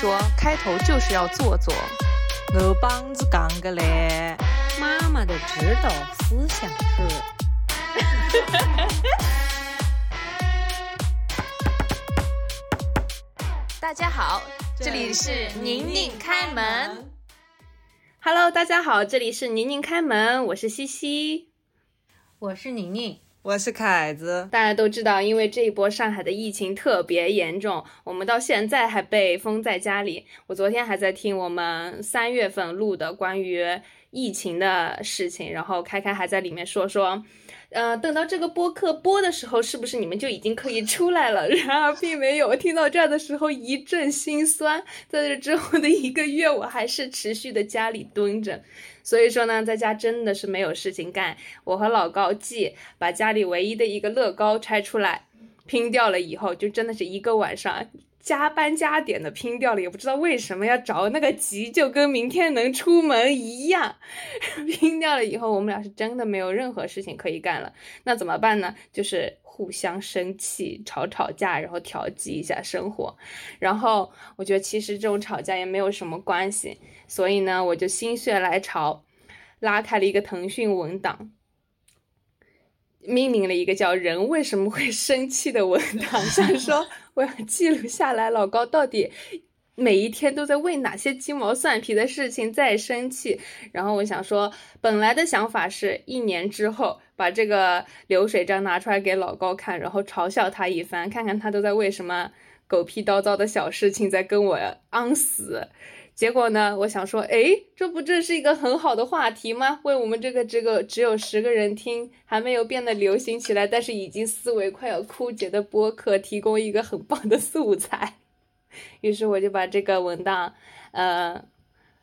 说，开头就是要做作。我帮子讲个嘞，妈妈的指导思想是。大家好，这里是宁宁开门。Hello，大家好，这里是宁宁开门，我是西西。我是宁宁，我是凯子。大家都知道，因为这一波上海的疫情特别严重，我们到现在还被封在家里。我昨天还在听我们三月份录的关于疫情的事情，然后开开还在里面说说。呃，等到这个播客播的时候，是不是你们就已经可以出来了？然而并没有。听到这儿的时候一阵心酸。在这之后的一个月，我还是持续的家里蹲着。所以说呢，在家真的是没有事情干。我和老高继把家里唯一的一个乐高拆出来拼掉了以后，就真的是一个晚上加班加点的拼掉了，也不知道为什么要着那个急，就跟明天能出门一样。拼掉了以后，我们俩是真的没有任何事情可以干了。那怎么办呢？就是互相生气、吵吵架，然后调剂一下生活。然后我觉得其实这种吵架也没有什么关系，所以呢，我就心血来潮，拉开了一个腾讯文档。命名了一个叫“人为什么会生气”的文档，想说我要记录下来老高到底每一天都在为哪些鸡毛蒜皮的事情在生气。然后我想说，本来的想法是一年之后把这个流水账拿出来给老高看，然后嘲笑他一番，看看他都在为什么狗屁叨叨的小事情在跟我昂死。结果呢，我想说，哎，这不正是一个很好的话题吗？为我们这个这个只有十个人听，还没有变得流行起来，但是已经思维快要枯竭的播客提供一个很棒的素材。于是我就把这个文档，呃，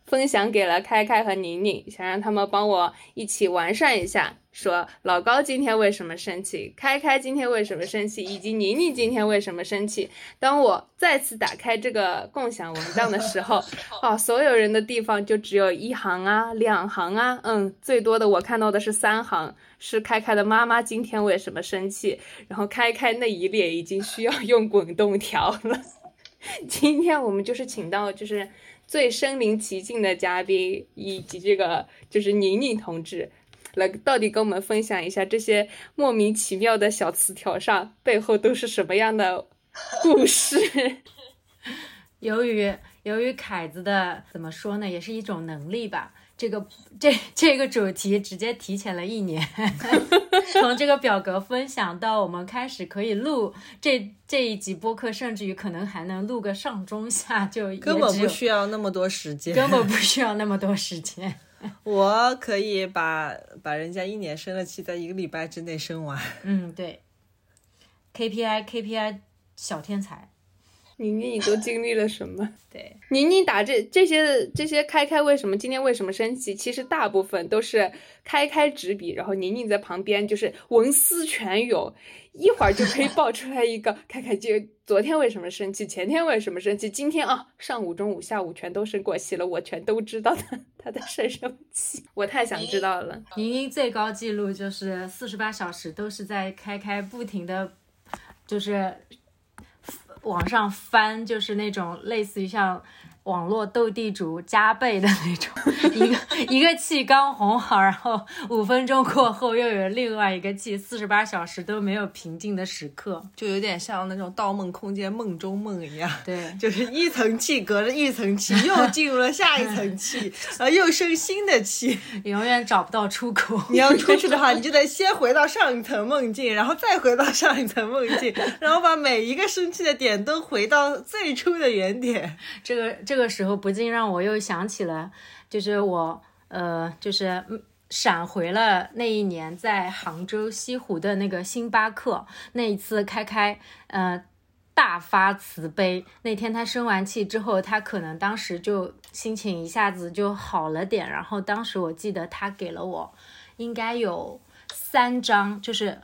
分享给了开开和宁宁，想让他们帮我一起完善一下。说老高今天为什么生气，开开今天为什么生气，以及宁宁今天为什么生气。当我再次打开这个共享文档的时候，哦，所有人的地方就只有一行啊、两行啊，嗯，最多的我看到的是三行，是开开的妈妈今天为什么生气，然后开开那一列已经需要用滚动条了。今天我们就是请到就是最身临其境的嘉宾，以及这个就是宁宁同志。来，到底跟我们分享一下这些莫名其妙的小词条上背后都是什么样的故事？由于由于凯子的怎么说呢，也是一种能力吧。这个这这个主题直接提前了一年，从这个表格分享到我们开始可以录这这一集播客，甚至于可能还能录个上中下，就根本不需要那么多时间，根本不需要那么多时间。我可以把把人家一年生的气在一个礼拜之内生完。嗯，对，KPI KPI 小天才。宁宁，你都经历了什么？对，宁宁打这这些这些开开为什么今天为什么生气？其实大部分都是开开执笔，然后宁宁在旁边就是文思泉涌，一会儿就可以爆出来一个开开就昨天为什么生气，前天为什么生气，今天啊上午中午下午全都生过气了，我全都知道他他在生什么气，我太想知道了。宁宁最高记录就是四十八小时都是在开开不停的，就是。往上翻，就是那种类似于像网络斗地主加倍的那种，一个一个气刚红好，然后五分钟过后又有另外一个气，四十八小时都没有平静的时刻，就有点像那种《盗梦空间》梦中梦一样。对，就是一层气隔着一层气，又进入了下一层气，然后又生新的气，永远找不到出口。你要出去的话，你就得先回到上一层梦境，然后再回到上一层梦境，然后把每一个生气的点都回到最初的原点。这个这这个时候不禁让我又想起了，就是我呃，就是闪回了那一年在杭州西湖的那个星巴克那一次开开呃大发慈悲。那天他生完气之后，他可能当时就心情一下子就好了点。然后当时我记得他给了我应该有三张，就是。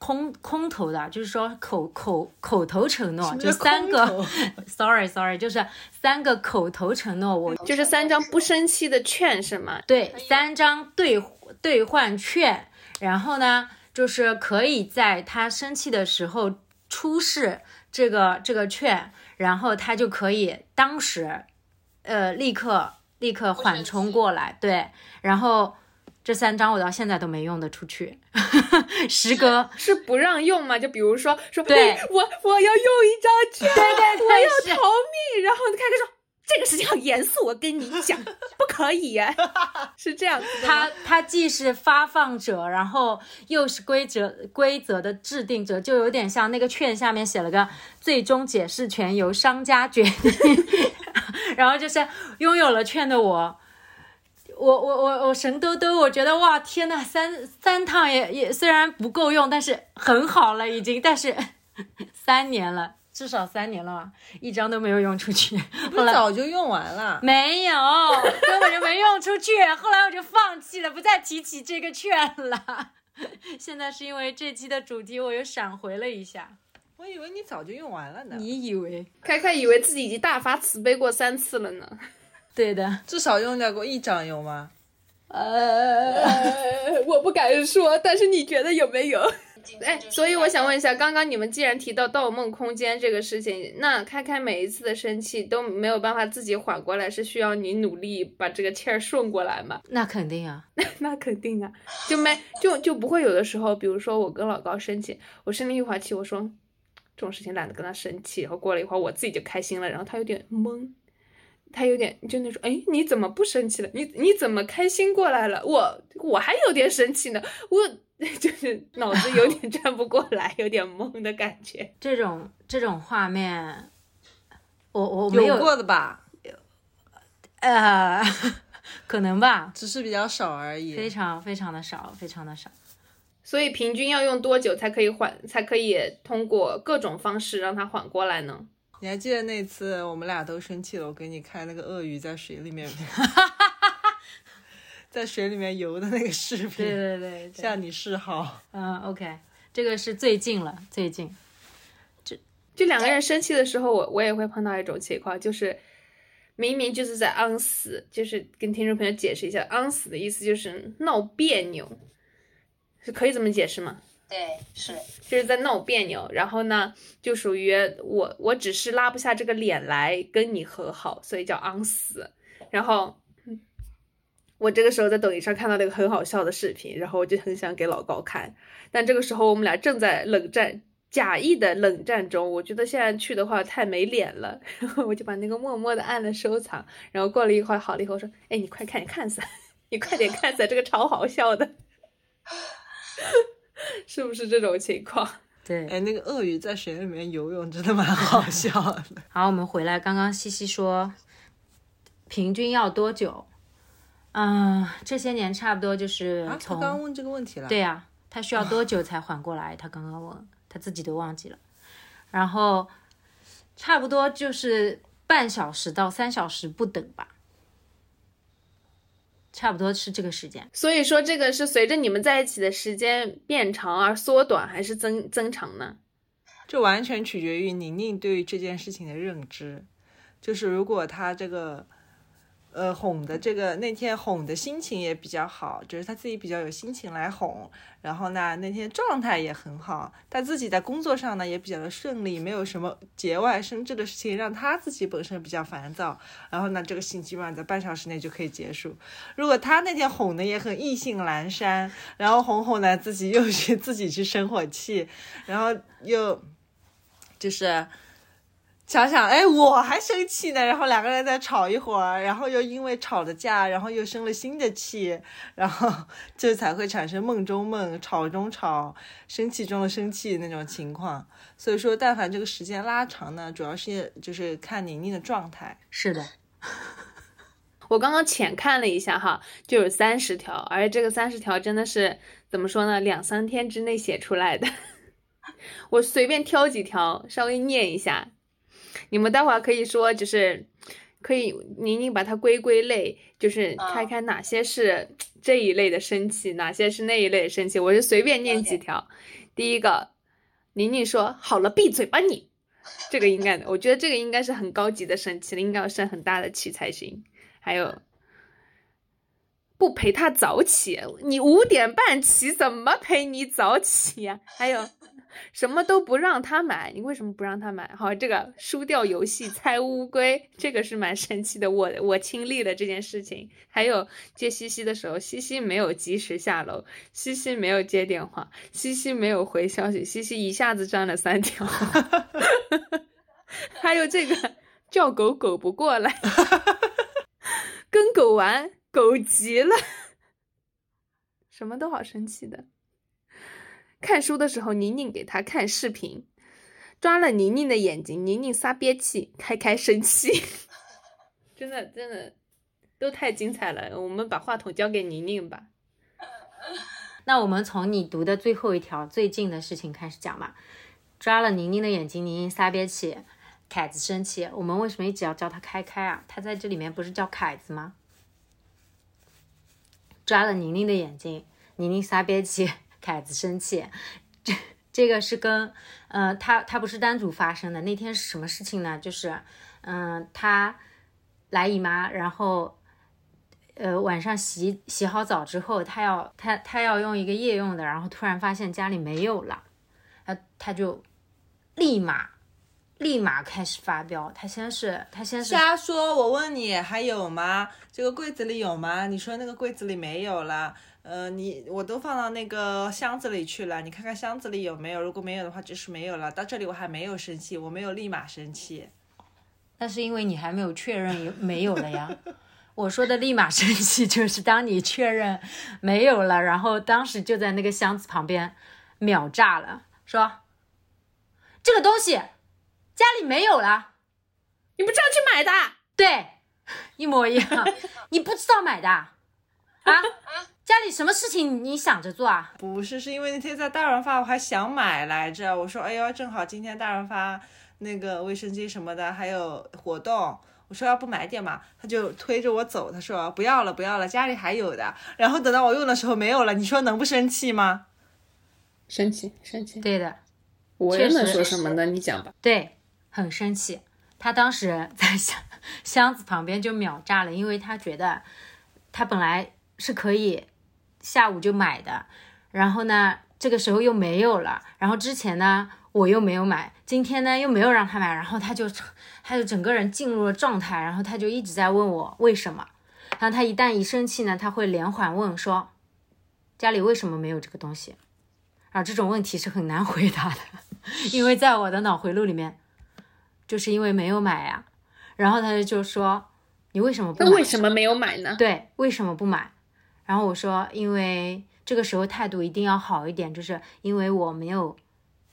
空空头的，就是说口口口头承诺，就三个，sorry sorry，就是三个口头承诺，我就是三张不生气的券是吗？对，三张兑兑换券，然后呢，就是可以在他生气的时候出示这个这个券，然后他就可以当时，呃，立刻立刻缓冲过来，对，然后这三张我到现在都没用得出去，时隔是不让用吗？就比如说说，对哎我我要用一张券，对对对我要逃命，然后开开说这个事情很严肃，我跟你讲，不可以耶，是这样子的吗他他既是发放者，然后又是规则规则的制定者，就有点像那个券下面写了个最终解释权由商家决定，然后就是拥有了券的我。我我我我神兜兜，我觉得哇天呐，三三趟也也虽然不够用，但是很好了已经，但是三年了，至少三年了吧，一张都没有用出去。不后来是早就用完了。没有，根本就没用出去。后来我就放弃了，不再提起这个券了。现在是因为这期的主题，我又闪回了一下。我以为你早就用完了呢。你以为？开开以为自己已经大发慈悲过三次了呢。对的。至少用掉过一张有吗？呃，我不敢说，但是你觉得有没有？哎，所以我想问一下，刚刚你们既然提到《盗梦空间》这个事情，那开开每一次的生气都没有办法自己缓过来，是需要你努力把这个气儿顺过来吗？那肯定啊。那肯定啊，就没就就不会有的时候，比如说我跟老高生气，我生了一会儿气，我说这种事情懒得跟他生气，然后过了一会儿我自己就开心了，然后他有点懵，他有点就那种，哎，你怎么不生气了？你你怎么开心过来了？我我还有点生气呢，我 就是脑子有点转不过来，有点懵的感觉。这种这种画面，我我没有过的吧？呃，可能吧，只是比较少而已非。常非常的少，非常的少。所以平均要用多久才可以缓，才可以通过各种方式让它缓过来呢？你还记得那次我们俩都生气了，我给你看那个鳄鱼在水里面，在水里面游的那个视频，对对对对，向你示好。嗯，OK，这个是最近了，最近。就两个人生气的时候，我我也会碰到一种情况，就是明明就是在昂死，就是跟听众朋友解释一下，昂死的意思就是闹别扭，是可以这么解释吗？对，是就是在闹别扭，然后呢，就属于我我只是拉不下这个脸来跟你和好，所以叫昂死。然后我这个时候在抖音上看到了一个很好笑的视频，然后我就很想给老高看，但这个时候我们俩正在冷战，假意的冷战中，我觉得现在去的话太没脸了，然后我就把那个默默的按了收藏。然后过了一会儿好了以后说，哎，你快看，看噻，你快点看噻，这个超好笑的。是不是这种情况？对。哎，那个鳄鱼在水里面游泳真的蛮好 笑的。好，我们回来，刚刚西西说，平均要多久？嗯，这些年差不多就是啊，他从、刚刚问这个问题了。对呀、他需要多久才缓过来？他刚刚问，他自己都忘记了。然后差不多就是半小时到三小时不等吧，差不多是这个时间。所以说，这个是随着你们在一起的时间变长而缩短，还是增增长呢？这完全取决于宁宁对于这件事情的认知。就是如果他这个，呃，哄的这个那天哄的心情也比较好，就是他自己比较有心情来哄，然后呢那天状态也很好，他自己在工作上呢也比较的顺利，没有什么节外生枝的事情让他自己本身比较烦躁，然后呢这个事情基本上在半小时内就可以结束。如果他那天哄的也很意兴阑珊，然后哄哄呢自己又去自己去生火气，然后又就是想想，哎，我还生气呢，然后两个人再吵一会儿，然后又因为吵了架，然后又生了新的气，然后 这才会产生梦中梦、吵中吵、生气中的生气那种情况。所以说，但凡这个时间拉长呢，主要是就是看宁宁的状态。是的，我刚刚浅看了一下哈，就有三十条，而且这个三十条真的是怎么说呢？两三天之内写出来的。我随便挑几条，稍微念一下。你们待会儿可以说，就是可以宁宁把它归归类，就是看看哪些是这一类的生气，哪些是那一类的生气。我就随便念几条。第一个，宁宁说：“好了，闭嘴吧你。”这个应该，我觉得这个应该是很高级的生气了，应该要生很大的气才行。还有，不陪他早起，你五点半起，怎么陪你早起呀、还有，什么都不让他买，你为什么不让他买？好，这个输掉游戏 猜乌龟，这个是蛮神奇的。我我亲历了这件事情。还有接西西的时候，西西没有及时下楼，西西没有接电话，西西没有回消息，西西一下子占了三条。还有这个 叫狗狗不过来，跟狗玩狗急了，什么都好生气的。看书的时候，宁宁给他看视频，抓了宁宁的眼睛，宁宁撒憋气，开开生气，真的真的都太精彩了。我们把话筒交给宁宁吧。那我们从你读的最后一条最近的事情开始讲吧。抓了宁宁的眼睛，宁宁撒憋气，凯子生气。我们为什么一直要叫他开开啊？他在这里面不是叫凯子吗？抓了宁宁的眼睛，宁宁撒憋气。凯子生气，这这个是跟呃他他不是单独发生的。那天是什么事情呢？就是嗯他来姨妈，然后呃晚上洗洗好澡之后，他要他他要用一个夜用的，然后突然发现家里没有了，他他就立马立马开始发飙。他先是他先是瞎说，我问你还有吗？这个柜子里有吗？你说那个柜子里没有了。呃，你我都放到那个箱子里去了，你看看箱子里有没有？如果没有的话，就是没有了。到这里我还没有生气，我没有立马生气。那是因为你还没有确认有没有了呀。我说的立马生气，就是当你确认没有了，然后当时就在那个箱子旁边秒炸了，说这个东西家里没有了，你不知道去买的？对，一模一样，你不知道买的啊？家里什么事情你想着做啊？不是，是因为那天在大润发我还想买来着。我说，哎呦，正好今天大润发那个卫生巾什么的还有活动，我说要不买点嘛。他就推着我走，他说不要了，不要了，家里还有的。然后等到我用的时候没有了，你说能不生气吗？生气，生气。对的，我又能说什么呢？你讲吧。对，很生气。他当时在箱箱子旁边就秒炸了，因为他觉得他本来是可以。下午就买的，然后呢，这个时候又没有了，然后之前呢我又没有买，今天呢又没有让他买，然后他就 他就整个人进入了状态，然后他就一直在问我为什么，然后他一旦一生气呢，他会连环问说家里为什么没有这个东西，啊，这种问题是很难回答的，因为在我的脑回路里面，就是因为没有买呀，然后他就说你为什么不那为什么没有买呢？对，为什么不买？然后我说，因为这个时候态度一定要好一点，就是因为我没有，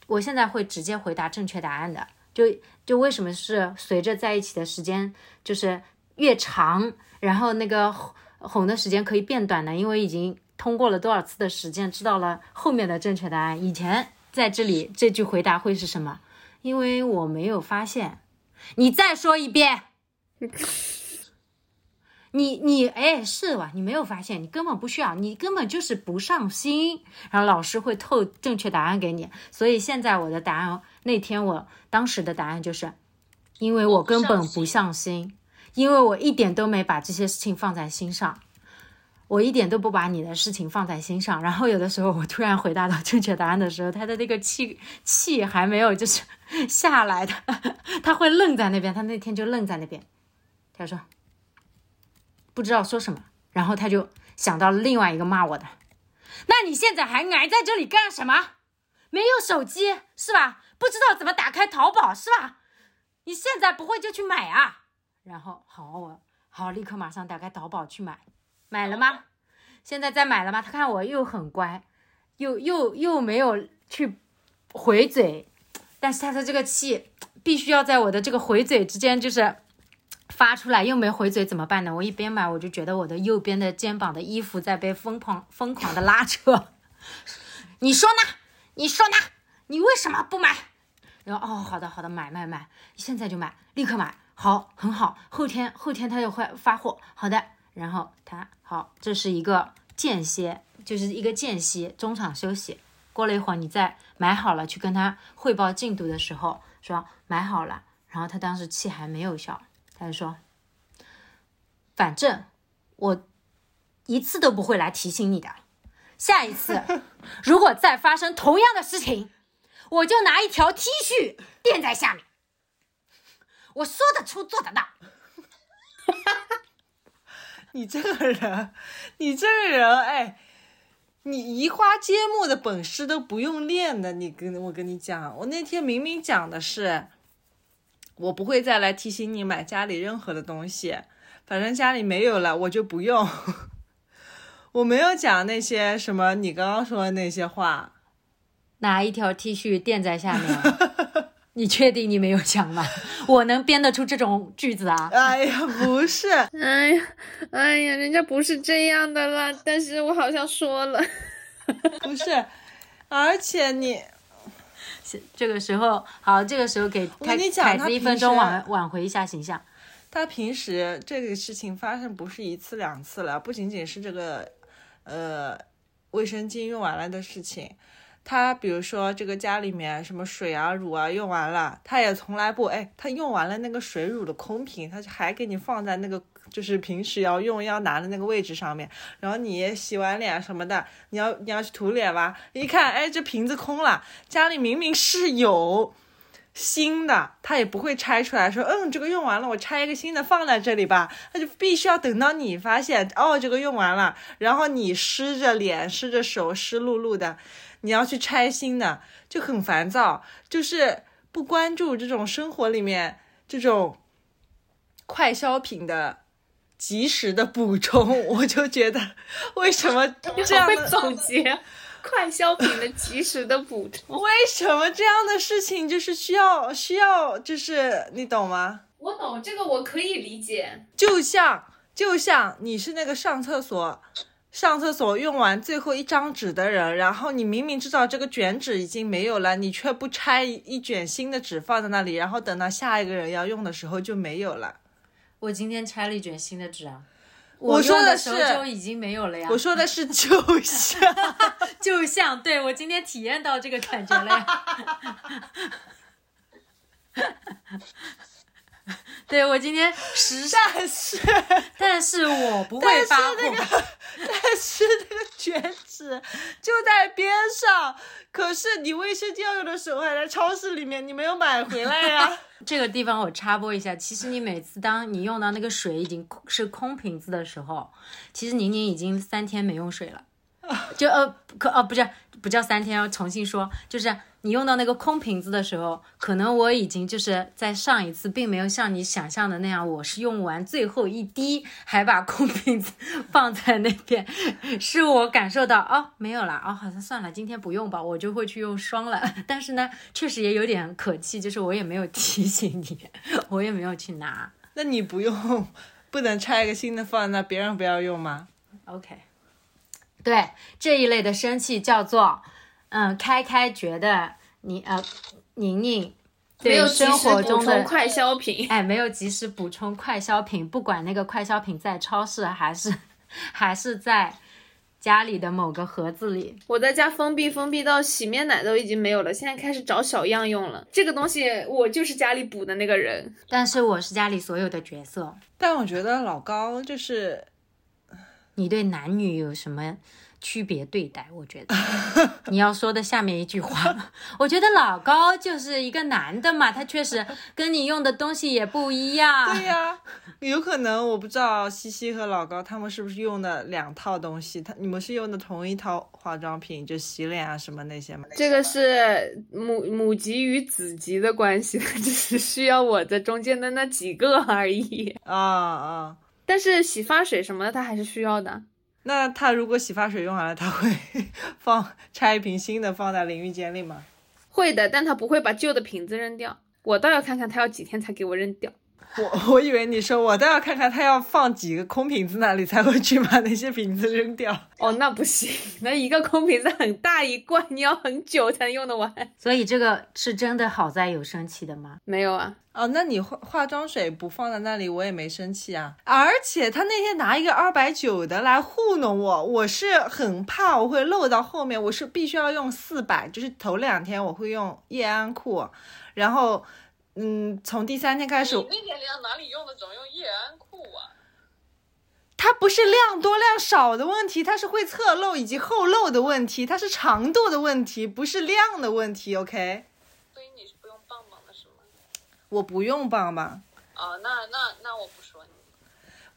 我现在会直接回答正确答案的。就就为什么是随着在一起的时间就是越长，然后那个哄的时间可以变短呢？因为已经通过了多少次的实践，知道了后面的正确答案。以前在这里这句回答会是什么？因为我没有发现。你再说一遍。你你哎是吧？你没有发现，你根本不需要，你根本就是不上心。然后老师会透正确答案给你，所以现在我的答案，那天我当时的答案就是，因为我根本不上心，因为我一点都没把这些事情放在心上，我一点都不把你的事情放在心上。然后有的时候我突然回答到正确答案的时候，他的那个气气还没有就是 下来的，他会愣在那边，他那天就愣在那边，他说。不知道说什么，然后他就想到了另外一个骂我的。那你现在还挨在这里干什么？没有手机是吧？不知道怎么打开淘宝是吧？你现在不会就去买啊？然后好，我好立刻马上打开淘宝去买，买了吗？现在在买了吗？他看我又很乖，又又又没有去回嘴，但是他的这个气必须要在我的这个回嘴之间就是。发出来又没回嘴怎么办呢？我一边买，我就觉得我的右边的肩膀的衣服在被疯狂疯狂的拉扯。你说呢？你说呢？你为什么不买？然后哦，好的好的，买买买，现在就买，立刻买，好，很好。后天后天他就会发货，好的。然后他好，这是一个间歇，就是一个间隙，中场休息。过了一会儿，你再买好了去跟他汇报进度的时候，说买好了。然后他当时气还没有消。他就说：“反正我一次都不会来提醒你的。下一次，如果再发生同样的事情，我就拿一条 T 恤垫在下面。我说得出，做得到。你这个人，你这个人，哎，你移花接木的本事都不用练的。你跟我跟你讲，我那天明明讲的是，我不会再来提醒你买家里任何的东西，反正家里没有了，我就不用。我没有讲那些什么你刚刚说的那些话。拿一条 T 恤垫在下面，你确定你没有讲吗？我能编得出这种句子啊？哎呀，不是，哎呀，哎呀，人家不是这样的啦，但是我好像说了，不是，而且你这个时候好，这个时候给凯我跟你讲凯子一分钟挽挽回一下形象。他平时这个事情发生不是一次两次了，不仅仅是这个呃卫生巾用完了的事情。他比如说这个家里面什么水啊、乳啊用完了，他也从来不哎，他用完了那个水乳的空瓶，他就还给你放在那个就是平时要用要拿的那个位置上面。然后你洗完脸什么的，你要你要去涂脸吧，一看哎这瓶子空了，家里明明是有。新的，他也不会拆出来说，嗯，这个用完了，我拆一个新的放在这里吧。他就必须要等到你发现，哦，这个用完了，然后你湿着脸、湿着手、湿漉漉的，你要去拆新的，就很烦躁。就是不关注这种生活里面这种快消品的及时的补充，我就觉得为什么 这样会的总结快消品的及时的补充。为什么这样的事情就是需要需要就是你懂吗？我懂这个，我可以理解。就像就像你是那个上厕所上厕所用完最后一张纸的人，然后你明明知道这个卷纸已经没有了，你却不拆一卷新的纸放在那里，然后等到下一个人要用的时候就没有了。我今天拆了一卷新的纸啊，我说的是就已经没有了呀。我说的是就像 就像对我今天体验到这个感觉了呀。对我今天实上，但是 但是我不会但是发那个。但是那个卷纸就在边上，可是你卫生间要用的时候还在超市里面，你没有买回来呀、这个地方我插播一下，其实你每次当你用到那个水已经是空瓶子的时候，其实宁宁已经三天没用水了。就呃可呃不是不叫三天，要重新说，就是你用到那个空瓶子的时候，可能我已经就是在上一次并没有像你想象的那样，我是用完最后一滴还把空瓶子 放在那边，是我感受到哦没有了哦，好像算了，今天不用吧，我就会去用霜了。但是呢，确实也有点可气，就是我也没有提醒你，我也没有去拿。那你不用，不能拆一个新的放在那，别人不要用吗？OK，对这一类的生气叫做，嗯，开开觉得你呃宁宁没有对生及时补活中的充快消品，哎没有及时补充快消品，不管那个快消品在超市还是 还是在家里的某个盒子里，我在家封闭封闭到洗面奶都已经没有了，现在开始找小样用了。这个东西我就是家里补的那个人，但是我是家里所有的角色。但我觉得老高就是你对男女有什么区别对待？我觉得 你要说的下面一句话，我觉得老高就是一个男的嘛，他确实跟你用的东西也不一样。对呀、有可能我不知道西西和老高他们是不是用的两套东西，他你们是用的同一套化妆品，就洗脸啊什么那些吗？这个是母母级与子级的关系，只是需要我在中间的那几个而已。啊啊，但是洗发水什么的，它还是需要的。那他如果洗发水用完了，他会 放拆一瓶新的放在淋浴间里吗？会的，但他不会把旧的瓶子扔掉。我倒要看看他要几天才给我扔掉。我 我以为你说我倒要看看他要放几个空瓶子那里才会去把那些瓶子扔掉。哦，那不行，那一个空瓶子很大一罐，你要很久才能用得完。所以这个是真的好在有生气的吗？没有啊，哦，那你化化妆水不放在那里，我也没生气啊。而且他那天拿一个二百九的来糊弄我，我是很怕我会漏到后面，我是必须要用四百，就是头两天我会用叶安裤，然后嗯，从第三天开始，你那天哪里用的总用叶安裤啊？它不是量多量少的问题，它是会侧漏以及后漏的问题，它是长度的问题，不是量的问题。OK，所以你是不用棒棒的是吗？我不用棒棒。哦，那那那我不说你。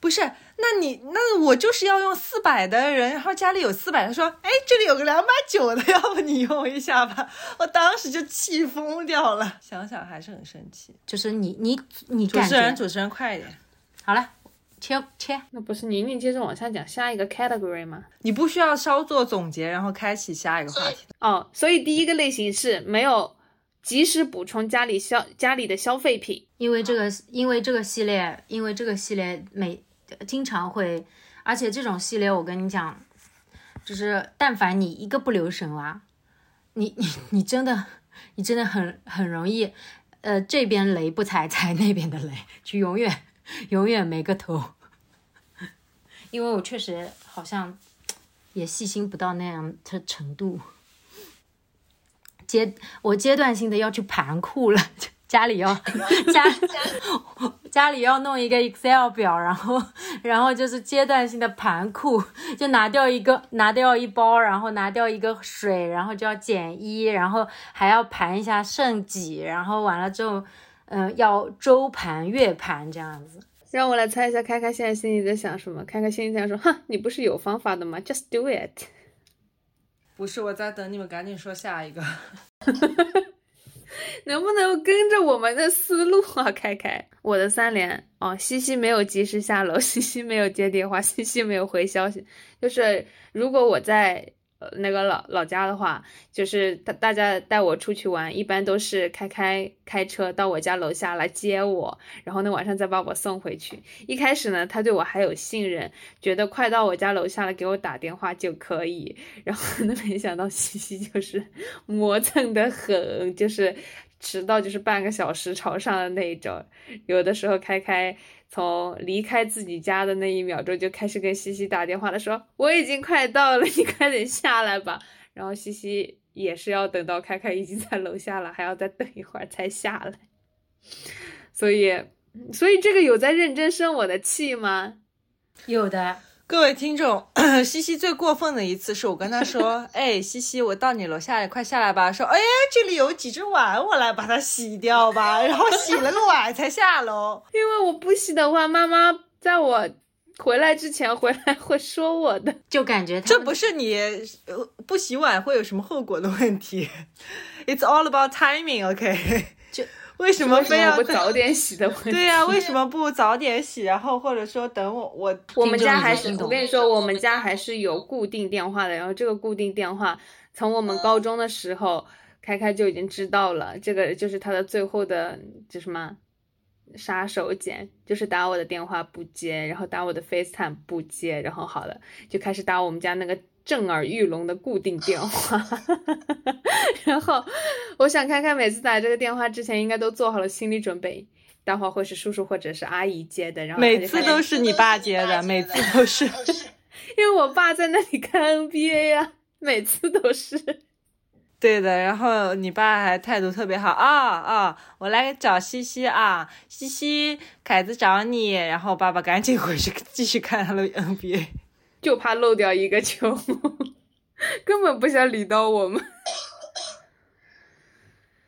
不是，那你那我就是要用四百的人，然后家里有四百的，说，哎，这里有个两百九的，要不你用一下吧？我当时就气疯掉了，想想还是很生气。就是你你你主持人，主持人快一点。好了，切切。那不是宁宁接着往下讲下一个 category 吗？你不需要稍作总结，然后开启下一个话题。哦，所以第一个类型是没有及时补充家里消家里的消费品，因为这个因为这个系列，因为这个系列每。经常会，而且这种系列我跟你讲，就是但凡你一个不留神啊，你你你真的你真的很很容易，呃这边雷不踩踩那边的雷，就永远永远没个头。因为我确实好像也细心不到那样的程度，阶我阶段性的要去盘库了。家里要 家家里要弄一个 Excel 表，然后然后就是阶段性的盘库，就拿掉一个拿掉一包，然后拿掉一个水，然后就要减一，然后还要盘一下剩几，然后完了之后，嗯，要周盘月盘这样子。让我来猜一下，开开现在心里在想什么？开开心里在说，哼，你不是有方法的吗？Just do it。不是，我在等你们赶紧说下一个。能不能跟着我们的思路啊？开开，我的三连啊，西西没有及时下楼，西西没有接电话，西西没有回消息。就是如果我在。那个老老家的话，就是大大家带我出去玩，一般都是开开开车到我家楼下来接我，然后呢晚上再把我送回去。一开始呢，他对我还有信任，觉得快到我家楼下了给我打电话就可以。然后 呢，没想到西西就是 磨蹭的很，就是迟到就是半个小时朝上的那一种。有的时候开开。从离开自己家的那一秒钟就开始跟西西打电话了，说我已经快到了，你快点下来吧。然后西西也是要等到开开已经在楼下了，还要再等一会儿才下来。所以，所以这个有在认真生我的气吗？有的。各位听众，西西最过分的一次是我跟他说：“ 哎，西西，我到你楼下，快下来吧。”说：“哎呀，这里有几只碗，我来把它洗掉吧。”然后洗了个碗才下楼，因为我不洗的话，妈妈在我回来之前回来会说我的，就感觉这不是你不洗碗会有什么后果的问题。It's all about timing, OK？就。为什么非要不早点洗的问题？对呀，为什么不早点洗？然后或者说等我我我们家还是我跟你说，我们家还是有固定电话的。然后这个固定电话从我们高中的时候开开就已经知道了，这个就是他的最后的就什么杀手锏，就是打我的电话不接，然后打我的 FaceTime 不接，然后好了就开始打我们家那个。震耳欲聋的固定电话，然后我想看看每次打这个电话之前应该都做好了心理准备，待会会是叔叔或者是阿姨接的，然后每次都是你爸接的，每次都是，因为我爸在那里看 NBA 呀，每次都是，对的，然后你爸还态度特别好啊啊，我来找西西啊，西西凯子找你，然后爸爸赶紧回去继续看他的 NBA。就怕漏掉一个球，根本不想理到我们。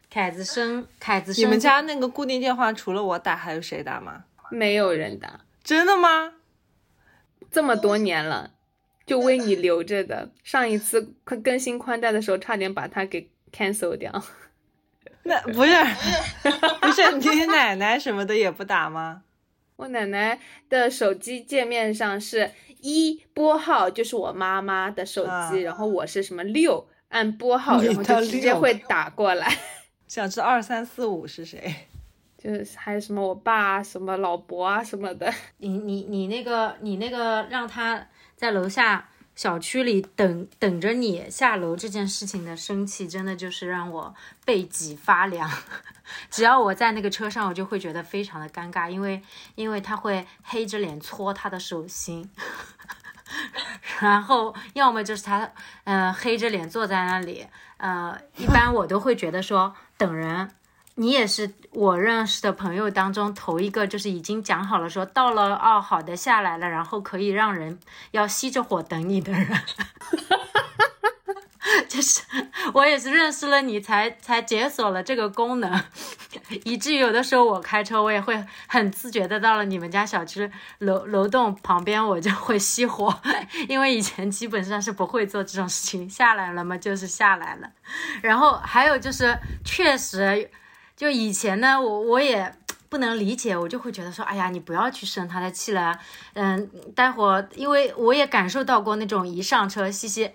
凯子生，凯子生，你们家那个固定电话除了我打，还有谁打吗？没有人打。真的吗？这么多年了，就为你留着的。上一次更更新宽带的时候，差点把它给 cancel 掉。那不是 不是你奶奶什么的也不打吗？我奶奶的手机界面上是。一拨号就是我妈妈的手机，然后我是什么六按拨号，然后就直接会打过来。想知道二三四五是谁？就是还有什么我爸、什么老伯啊什么的。你你你那个你那个让他在楼下小区里等等着你下楼这件事情的生气，真的就是让我背脊发凉。只要我在那个车上，我就会觉得非常的尴尬，因为因为他会黑着脸搓他的手心。然后要么就是他，嗯，黑着脸坐在那里，呃，一般我都会觉得说等人，你也是我认识的朋友当中头一个，就是已经讲好了说到了哦，好的下来了，然后可以让人要熄着火等你的人。就是我也是认识了你才才解锁了这个功能，以至于有的时候我开车我也会很自觉的到了你们家小区楼楼栋旁边我就会熄火，因为以前基本上是不会做这种事情，下来了嘛就是下来了。然后还有就是确实，就以前呢我我也不能理解，我就会觉得说，哎呀你不要去生他的气了，嗯，待会儿因为我也感受到过那种一上车西西。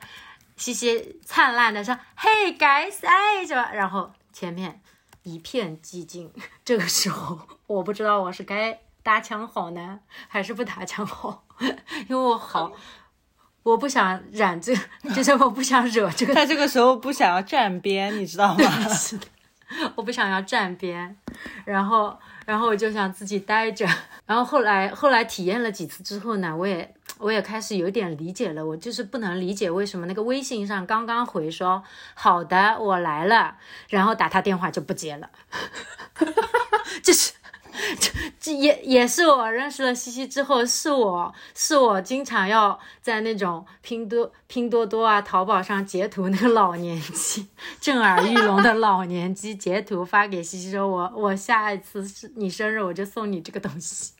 嘻嘻灿烂的说：“Hey guys，哎，是吧？”然后前面一片寂静。这个时候，我不知道我是该搭腔好呢，还是不搭腔好，因为我好，我不想染这，就是我不想惹这个。他这个时候不想要站边，你知道吗？是的，我不想要站边，然后，然后我就想自己待着。然后后来，后来体验了几次之后呢，我也。我也开始有点理解了，我就是不能理解为什么那个微信上刚刚回说好的我来了，然后打他电话就不接了，这是 这这也也是我认识了西西之后，是我是我经常要在那种拼多拼多多啊、淘宝上截图那个老年机震耳欲聋的老年机截图发给西西说，我我下一次是你生日我就送你这个东西。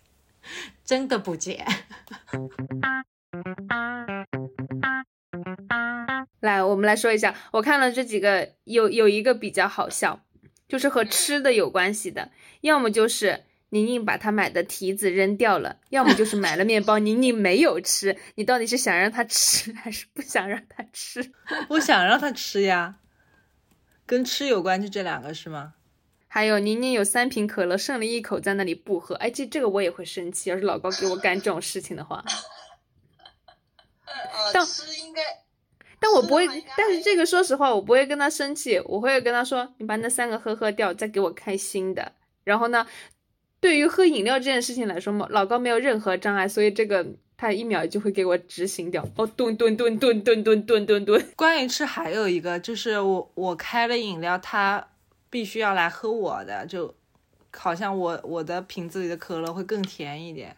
真的不接。来，我们来说一下，我看了这几个，有有一个比较好笑，就是和吃的有关系的，要么就是宁宁把他买的提子扔掉了，要么就是买了面包，宁宁没有吃。你到底是想让他吃，还是不想让他吃？我想让他吃呀，跟吃有关，就这两个是吗？还有宁宁有三瓶可乐，剩了一口在那里不喝。哎，这这个我也会生气。要是老高给我干这种事情的话，但应该，但我不会。但是这个说实话，我不会跟他生气，我会跟他说：“你把那三个喝喝掉，再给我开新的。”然后呢，对于喝饮料这件事情来说嘛，老高没有任何障碍，所以这个他一秒就会给我执行掉。哦，吨吨吨吨吨吨吨吨吨。关于吃，还有一个就是我我开了饮料，他。必须要来喝我的，就好像我我的瓶子里的可乐会更甜一点，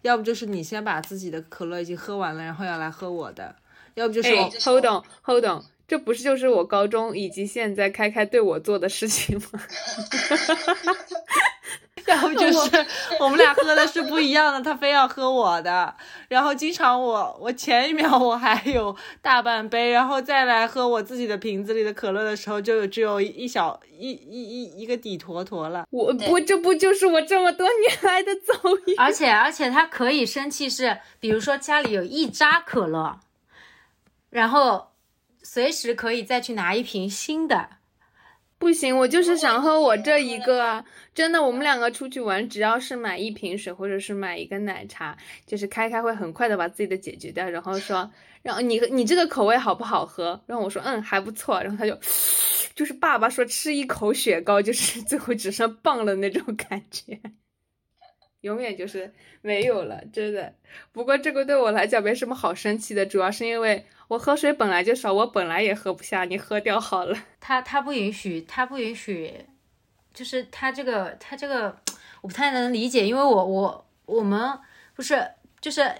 要不就是你先把自己的可乐已经喝完了，然后要来喝我的，要不就是 hold on hold on，这不是就是我高中以及现在开开对我做的事情吗？要不就是我们俩喝的是不一样的，他非要喝我的，然后经常我我前一秒我还有大半杯，然后再来喝我自己的瓶子里的可乐的时候，就只有一小一一一一个底坨坨了。我不这不就是我这么多年来的遭遇？而且而且他可以生气是，比如说家里有一扎可乐，然后随时可以再去拿一瓶新的。不行，我就是想喝我这一个。真的，我们两个出去玩，只要是买一瓶水或者是买一个奶茶，就是开开会很快的把自己的解决掉，然后说，然后你你这个口味好不好喝？然后我说嗯还不错，然后他就，就是爸爸说吃一口雪糕，就是最后只剩棒了那种感觉。永远就是没有了，真的。不过这个对我来讲没什么好生气的，主要是因为我喝水本来就少，我本来也喝不下，你喝掉好了。他他不允许，他不允许，就是他这个他这个我不太能理解，因为我我我们不是就是，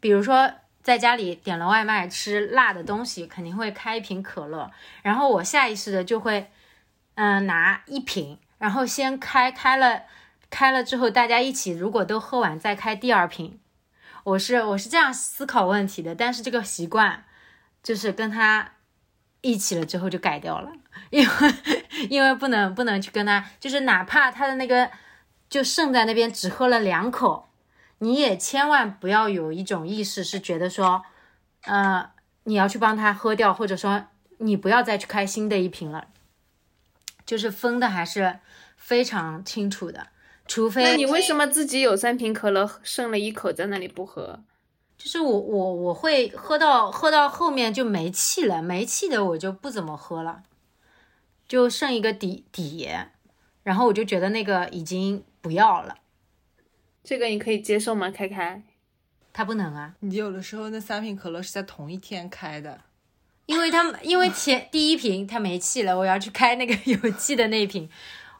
比如说在家里点了外卖吃辣的东西，肯定会开一瓶可乐，然后我下意识的就会嗯拿一瓶，然后先开开了。开了之后，大家一起如果都喝完再开第二瓶，我是我是这样思考问题的。但是这个习惯就是跟他一起了之后就改掉了，因为 因为不能不能去跟他，就是哪怕他的那个就剩在那边只喝了两口，你也千万不要有一种意识是觉得说，呃，你要去帮他喝掉，或者说你不要再去开新的一瓶了，就是分的还是非常清楚的。除非那你为什么自己有三瓶可乐，剩了一口在那里不喝？就是我我我会喝到喝到后面就没气了，没气的我就不怎么喝了，就剩一个底底，然后我就觉得那个已经不要了。这个你可以接受吗？开开，他不能啊。你有的时候那三瓶可乐是在同一天开的，因为他因为前第一瓶他没气了，我要去开那个 有气的那瓶。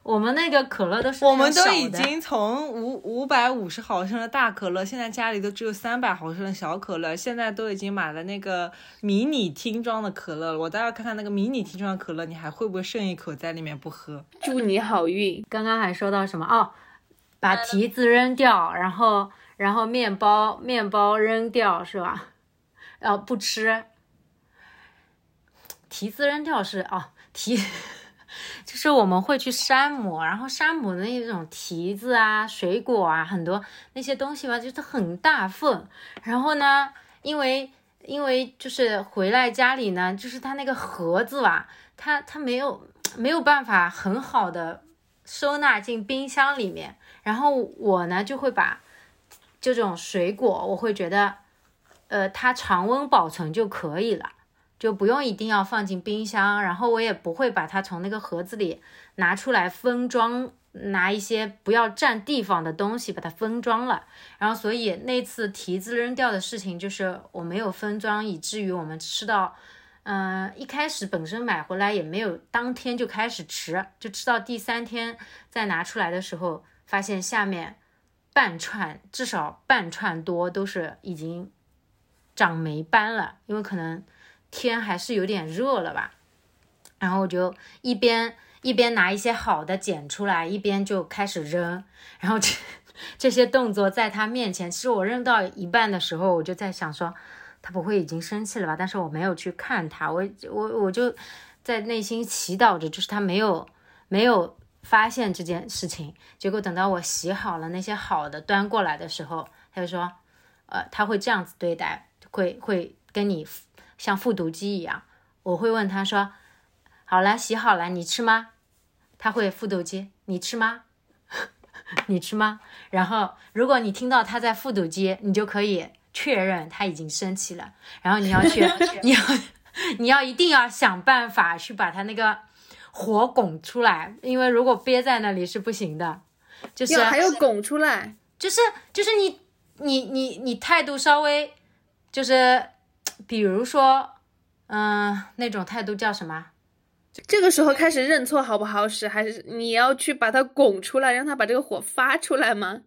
我们那个可乐都是我们都已经从五五百五十毫升的大可乐，现在家里都只有三百毫升的小可乐，现在都已经买了那个迷你听装的可乐了。我倒要看看那个迷你听装的可乐，你还会不会剩一口在里面不喝？祝你好运。刚刚还说到什么哦，把提子扔掉，然后然后面包面包扔掉是吧？呃，不吃。提子扔掉是哦，提就是我们会去山姆，然后山姆的那种提子啊、水果啊，很多那些东西吧，就是很大份。然后呢，因为因为就是回来家里呢，就是它那个盒子吧，它它没有没有办法很好的收纳进冰箱里面。然后我呢就会把这种水果，我会觉得，呃，它常温保存就可以了。就不用一定要放进冰箱，然后我也不会把它从那个盒子里拿出来分装，拿一些不要占地方的东西把它分装了。然后所以那次提子扔掉的事情，就是我没有分装，以至于我们吃到，嗯、一开始本身买回来也没有当天就开始吃，就吃到第三天再拿出来的时候，发现下面半串至少半串多都是已经长霉斑了，因为可能。天还是有点热了吧，然后我就一边一边拿一些好的捡出来，一边就开始扔，然后这这些动作在他面前，其实我扔到一半的时候，我就在想说，他不会已经生气了吧？但是我没有去看他，我我我就在内心祈祷着，就是他没有没有发现这件事情。结果等到我洗好了那些好的端过来的时候，他就说，呃，他会这样子对待，会会跟你。像复读机一样，我会问他说：“好了，洗好了，你吃吗？”他会复读机，你吃吗？你吃吗？然后，如果你听到他在复读机，你就可以确认他已经生气了。然后你要去，你要，你要一定要想办法去把他那个火拱出来，因为如果憋在那里是不行的。就是还要拱出来，就是就是你你你你态度稍微就是。比如说，嗯、呃，那种态度叫什么？这个时候开始认错好不好使？还是你要去把它拱出来，让它把这个火发出来吗？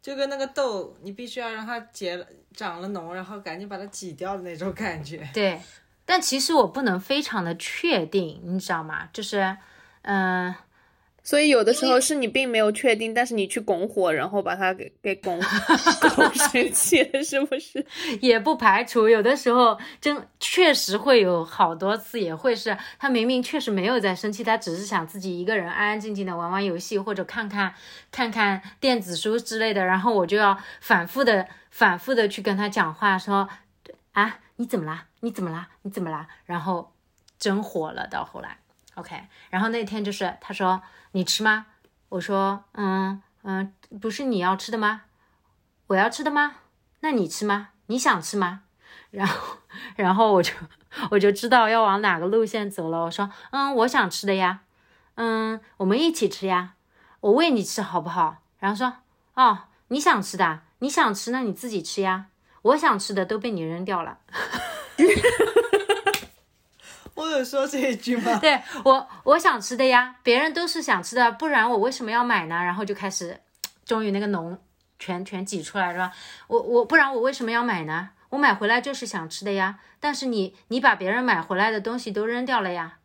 就跟那个痘，你必须要让它结了长了脓，然后赶紧把它挤掉的那种感觉。对，但其实我不能非常的确定，你知道吗？就是，嗯、呃。所以有的时候是你并没有确定，但是你去拱火，然后把它给给拱 拱生气了，是不是？也不排除有的时候真确实会有好多次，也会是他明明确实没有在生气，他只是想自己一个人安安静静的玩玩游戏或者看看看看电子书之类的，然后我就要反复的反复的去跟他讲话，说啊你怎么啦？你怎么啦？你怎么啦？然后真火了，到后来。OK，然后那天就是他说你吃吗？我说嗯嗯，不是你要吃的吗？我要吃的吗？那你吃吗？你想吃吗？然后然后我就我就知道要往哪个路线走了。我说嗯，我想吃的呀，嗯，我们一起吃呀，我喂你吃好不好？然后说哦，你想吃的，你想吃那你自己吃呀，我想吃的都被你扔掉了。我有说这一句吗？对我，我想吃的呀，别人都是想吃的，不然我为什么要买呢？然后就开始，终于那个脓全全挤出来了，我我不然我为什么要买呢？我买回来就是想吃的呀，但是你你把别人买回来的东西都扔掉了呀。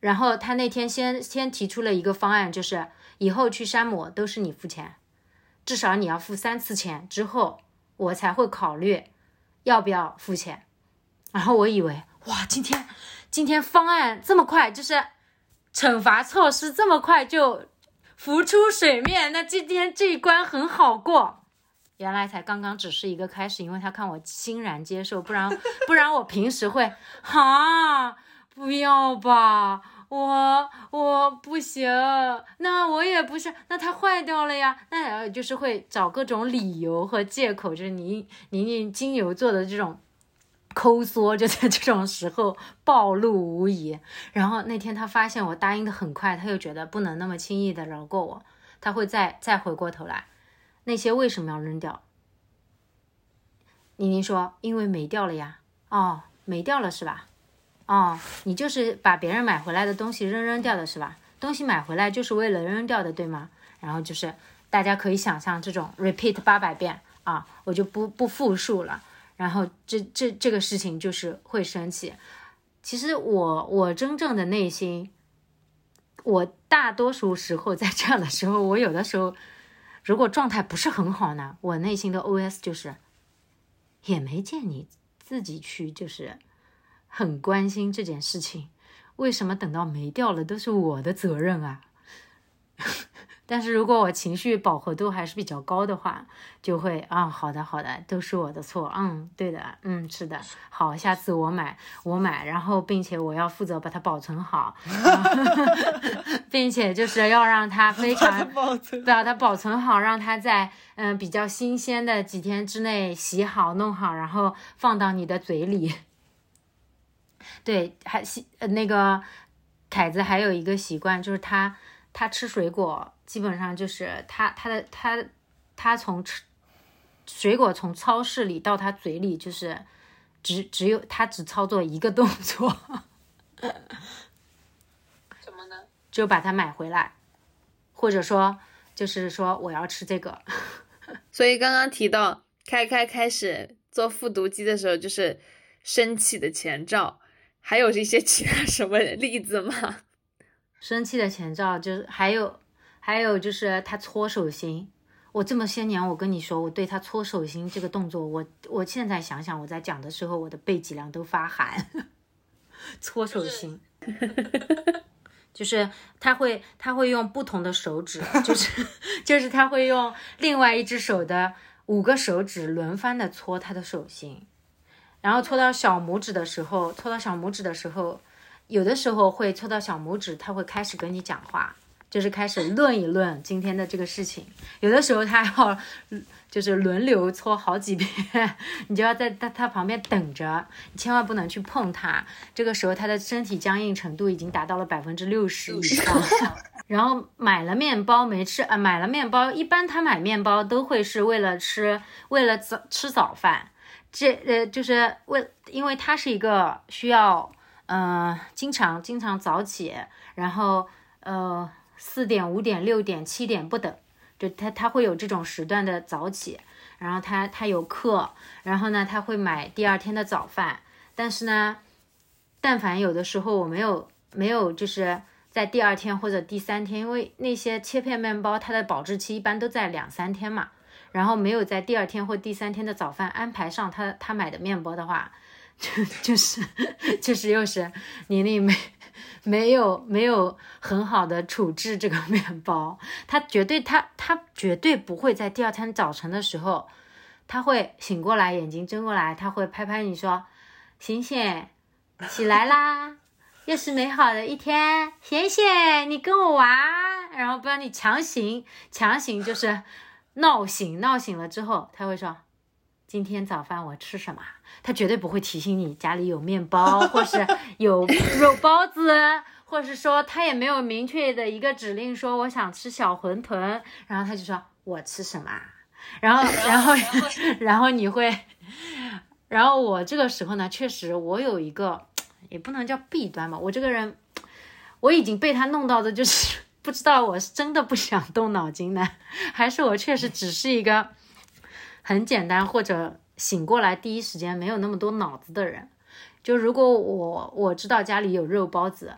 然后他那天先先提出了一个方案，就是以后去山姆都是你付钱，至少你要付三次钱之后，我才会考虑要不要付钱。然后我以为哇，今天。今天方案这么快，就是惩罚措施这么快就浮出水面，那今天这一关很好过。原来才刚刚只是一个开始，因为他看我欣然接受，不然不然我平时会哈不要吧，我我不行，那我也不是，那它坏掉了呀，那就是会找各种理由和借口，就是你你你金牛座的这种。抠缩就在这种时候暴露无遗。然后那天他发现我答应的很快，他又觉得不能那么轻易的饶过我，他会再再回过头来，那些为什么要扔掉？妮妮说：“因为没掉了呀。”哦，没掉了是吧？哦，你就是把别人买回来的东西扔扔掉的是吧？东西买回来就是为了扔掉的，对吗？然后就是大家可以想象这种 repeat 八百遍啊，我就不不复述了。然后这这这个事情就是会生气。其实我我真正的内心，我大多数时候在这样的时候，我有的时候如果状态不是很好呢，我内心的 OS 就是也没见你自己去就是很关心这件事情，为什么等到没掉了都是我的责任啊？但是如果我情绪饱和度还是比较高的话，就会啊，好的好的，都是我的错，嗯，对的，嗯，是的，好，下次我买我买，然后并且我要负责把它保存好，并且就是要让它 非常保存把它保存好，让它在嗯比较新鲜的几天之内洗好弄好，然后放到你的嘴里。对，还习呃那个凯子还有一个习惯，就是他他吃水果。基本上就是他他的他他从吃水果从超市里到他嘴里，就是只只有他只操作一个动作，什么呢？就把它买回来，或者说就是说我要吃这个。所以刚刚提到开开开始做复读机的时候，就是生气的前兆，还有一些其他什么例子吗？生气的前兆就是还有。还有就是他搓手心，我这么些年，我跟你说，我对他搓手心这个动作，我我现在想想，我在讲的时候，我的背脊梁都发寒。搓手心，就是他会他会用不同的手指，就是 就是他会用另外一只手的五个手指轮番的搓他的手心，然后搓到小拇指的时候，搓到小拇指的时候，有的时候会搓到小拇指，他会开始跟你讲话。就是开始论一论今天的这个事情，有的时候他要就是轮流搓好几遍，你就要在他他旁边等着，你千万不能去碰他。这个时候他的身体僵硬程度已经达到了百分之六十以上。然后买了面包没吃啊？买了面包，一般他买面包都会是为了吃，为了早吃早饭。这呃就是为，因为他是一个需要嗯经常经常早起，然后呃。四点、五点、六点、七点不等，就他他会有这种时段的早起，然后他他有课，然后呢他会买第二天的早饭。但是呢，但凡有的时候我没有没有就是在第二天或者第三天，因为那些切片面包它的保质期一般都在两三天嘛，然后没有在第二天或第三天的早饭安排上他他买的面包的话，就就是 就是又是你那没。没有没有很好的处置这个面包，他绝对他他绝对不会在第二天早晨的时候，他会醒过来，眼睛睁过来，他会拍拍你说：“醒醒，起来啦，又是美好的一天，醒醒，你跟我玩。”然后不然你强行强行就是闹醒，闹醒了之后，他会说：“今天早饭我吃什么？”他绝对不会提醒你家里有面包，或是有肉包子，或是说他也没有明确的一个指令说我想吃小馄饨，然后他就说我吃什么，然后 然后然后你会，然后我这个时候呢，确实我有一个也不能叫弊端吧，我这个人我已经被他弄到的就是 不知道我是真的不想动脑筋呢，还是我确实只是一个很简单或者。醒过来第一时间没有那么多脑子的人，就如果我我知道家里有肉包子，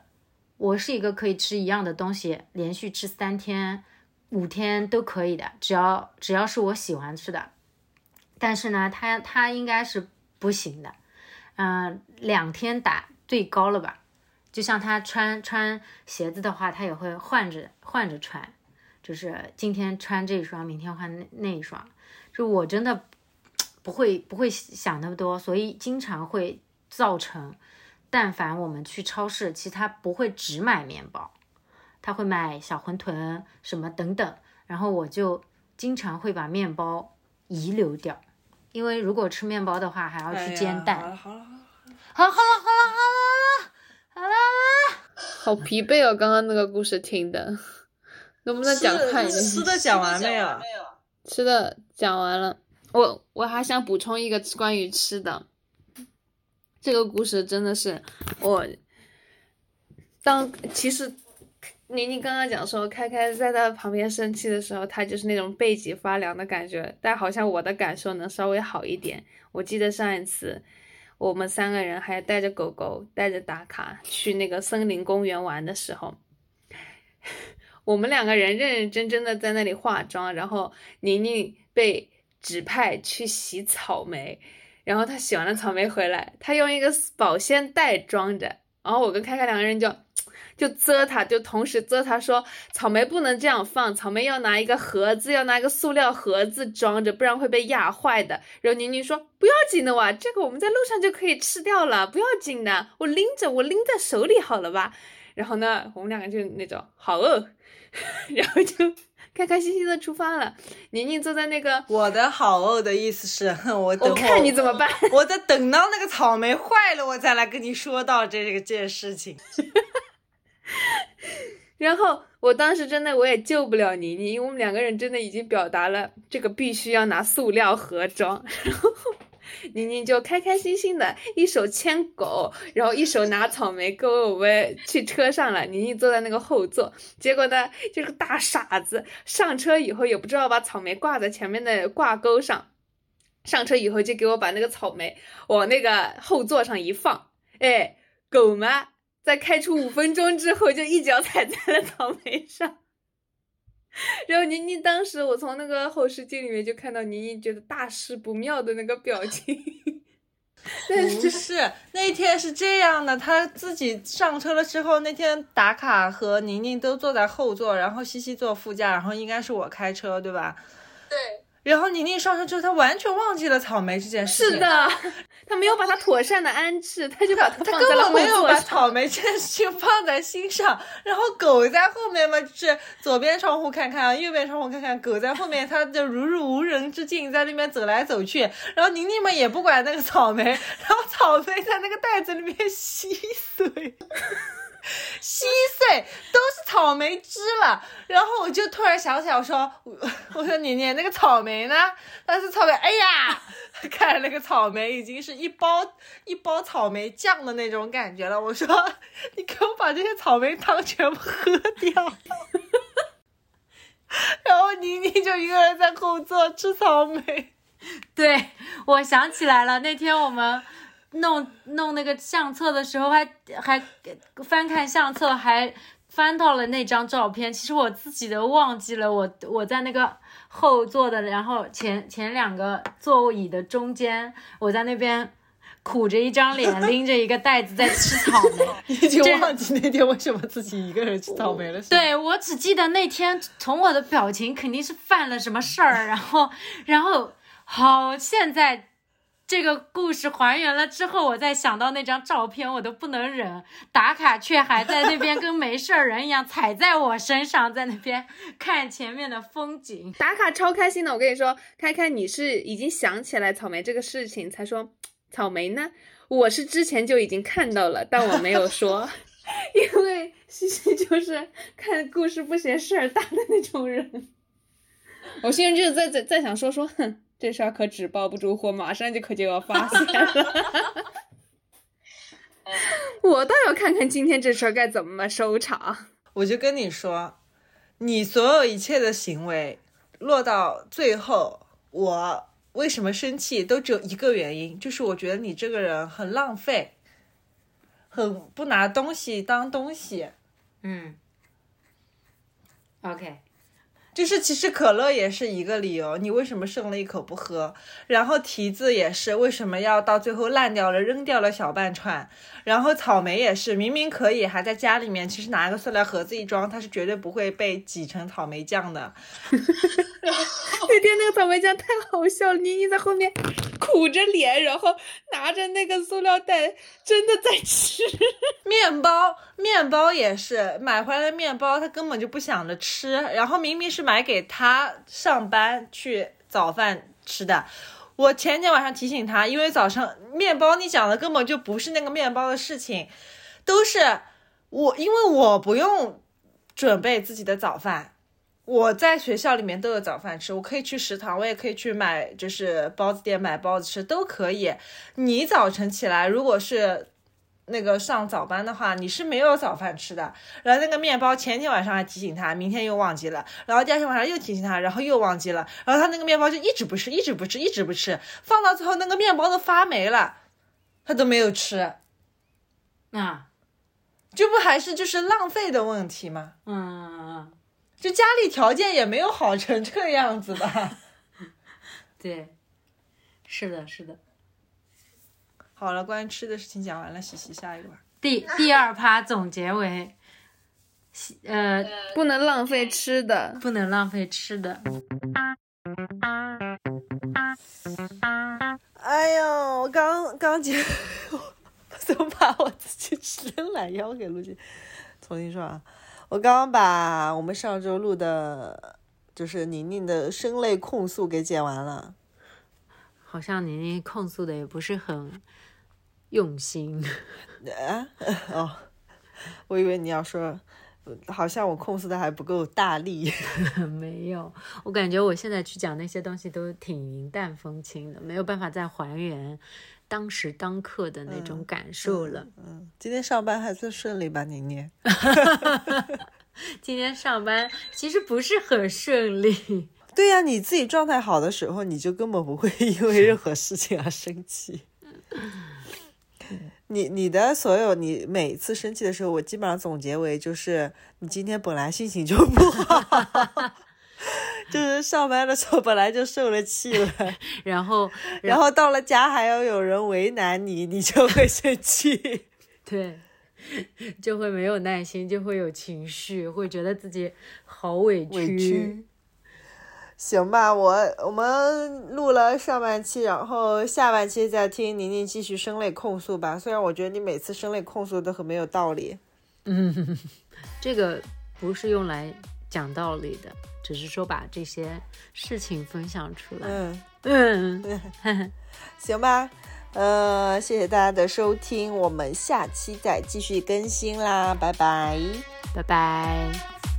我是一个可以吃一样的东西，连续吃三天、五天都可以的，只要只要是我喜欢吃的。但是呢，他他应该是不行的，嗯，两天打最高了吧？就像他穿穿鞋子的话，他也会换着换着穿，就是今天穿这一双，明天换那那一双。就我真的。不会不会想那么多所以经常会造成但凡我们去超市其实他不会只买面包他会买小馄饨什么等等。然后我就经常会把面包遗留掉因为如果吃面包的话还要去煎蛋好了好了好了。好了好了好了好了好疲惫哦刚刚那个故事听的。能不能讲快一点？吃的讲完没有吃的讲完了。我我还想补充一个关于吃的，这个故事真的是我当其实宁宁刚刚讲说，开开在他旁边生气的时候，他就是那种背脊发凉的感觉。但好像我的感受能稍微好一点。我记得上一次，我们三个人还带着狗狗，带着打卡去那个森林公园玩的时候，我们两个人认认真真的在那里化妆，然后宁宁被指派去洗草莓，然后他洗完了草莓回来，他用一个保鲜袋装着，然后我跟开开两个人就。就责他，就同时责他说，草莓不能这样放，草莓要拿一个盒子，要拿一个塑料盒子装着，不然会被压坏的。然后宁宁说不要紧的哇，这个我们在路上就可以吃掉了，不要紧的，我拎着，我拎在手里好了吧？然后呢，我们两个就那种好饿，然后就开开心心的出发了。宁宁坐在那个，我的好饿的意思是，我等我看你怎么办。我在等到那个草莓坏了，我再来跟你说到这个件事情。然后我当时真的我也救不了宁宁，因为我们两个人真的已经表达了这个必须要拿塑料盒装。然后宁宁就开开心心的，一手牵狗，然后一手拿草莓，跟我们去车上了。宁宁坐在那个后座，结果呢，这个大傻子上车以后也不知道把草莓挂在前面的挂钩上，上车以后就给我把那个草莓往那个后座上一放，哎，狗嘛。在开出五分钟之后，就一脚踩在了草莓上。然后宁宁当时，我从那个后视镜里面就看到宁宁觉得大事不妙的那个表情。不是那天是这样的，他自己上车了之后，那天打卡和宁宁都坐在后座，然后西西坐副驾，然后应该是我开车，对吧？对。然后宁宁上车之后，他完全忘记了草莓这件事情。是的。他没有把它妥善的安置，他就把它他根本没有把草莓这件事情放在心上。然后狗在后面嘛，就是左边窗户看看，右边窗户看看，狗在后面，它就如入无人之境，在那边走来走去。然后宁宁嘛也不管那个草莓，然后草莓在那个袋子里面吸水。稀碎都是草莓汁了，然后我就突然想起来，我说，我说妮妮那个草莓呢？但是草莓，哎呀，看那个草莓已经是一包一包草莓酱的那种感觉了。我说，你给我把这些草莓汤全部喝掉。然后妮妮就一个人在后座吃草莓。对，我想起来了，那天我们。弄弄那个相册的时候，还还翻看相册，还翻到了那张照片。其实我自己都忘记了，我我在那个后座的，然后前前两个座椅的中间，我在那边苦着一张脸，拎着一个袋子在吃草莓。已经忘记那天为什么自己一个人吃草莓了。对我只记得那天，从我的表情肯定是犯了什么事儿，然后然后好现在。这个故事还原了之后，我再想到那张照片，我都不能忍。打卡却还在那边跟没事人一样踩在我身上，在那边看前面的风景。打卡超开心的，我跟你说，开开你是已经想起来草莓这个事情才说草莓呢？我是之前就已经看到了，但我没有说，因为西西就是看故事不嫌事儿大的那种人。我现在就是在在在想说说，哼。这事儿可纸包不住火，马上就可就要发现了。我倒要看看今天这事儿该怎么收场。我就跟你说，你所有一切的行为落到最后，我为什么生气都只有一个原因，就是我觉得你这个人很浪费，很不拿东西当东西。嗯。OK。就是其实可乐也是一个理由，你为什么剩了一口不喝？然后提子也是为什么要到最后烂掉了，扔掉了小半串？然后草莓也是明明可以还在家里面，其实拿一个塑料盒子一装，它是绝对不会被挤成草莓酱的。那天那个草莓酱太好笑了，妮妮在后面苦着脸，然后拿着那个塑料袋，真的在吃 面包。面包也是买回来的面包，他根本就不想着吃，然后明明是买给他上班去早饭吃的。我前天晚上提醒他，因为早上面包你讲的根本就不是那个面包的事情，都是我，因为我不用准备自己的早饭，我在学校里面都有早饭吃，我可以去食堂，我也可以去买，就是包子店买包子吃都可以。你早晨起来如果是。那个上早班的话，你是没有早饭吃的。然后那个面包前天晚上还提醒他，明天又忘记了。然后第二天晚上又提醒他，然后又忘记了。然后他那个面包就一直不吃，一直不吃，一直不吃，放到最后那个面包都发霉了，他都没有吃，啊，这不还是就是浪费的问题吗？嗯，就家里条件也没有好成这样子吧。对，是的，是的。好了，关于吃的事情讲完了，洗洗下一个吧。第 第二趴总结为，呃，不能浪费吃的。不能浪费吃的。哎呀，我刚刚结，我怎么把我自己伸 懒腰给录进？重新说啊，我刚刚把我们上周录的，就是宁宁的声泪控诉给剪完了。好像宁宁控诉的也不是很用心。啊，哦，我以为你要说，好像我控诉的还不够大力。没有，我感觉我现在去讲那些东西都挺云淡风轻的，没有办法再还原当时当刻的那种感受了。嗯，今天上班还算顺利吧，宁宁？今天上班其实不是很顺利。对呀、你自己状态好的时候，你就根本不会因为任何事情而生气。你你的所有，你每次生气的时候，我基本上总结为就是你今天本来心情就不好，就是上班的时候本来就受了气了，然后，然后到了家还要有人为难你，你就会生气。对，就会没有耐心，就会有情绪，会觉得自己好委屈。委屈。行吧，我我们录了上半期，然后下半期再听宁宁继续声泪控诉吧。虽然我觉得你每次声泪控诉都很没有道理，嗯 这个不是用来讲道理的，只是说把这些事情分享出来。嗯，嗯 行吧，呃，谢谢大家的收听，我们下期再继续更新啦，拜拜。拜拜。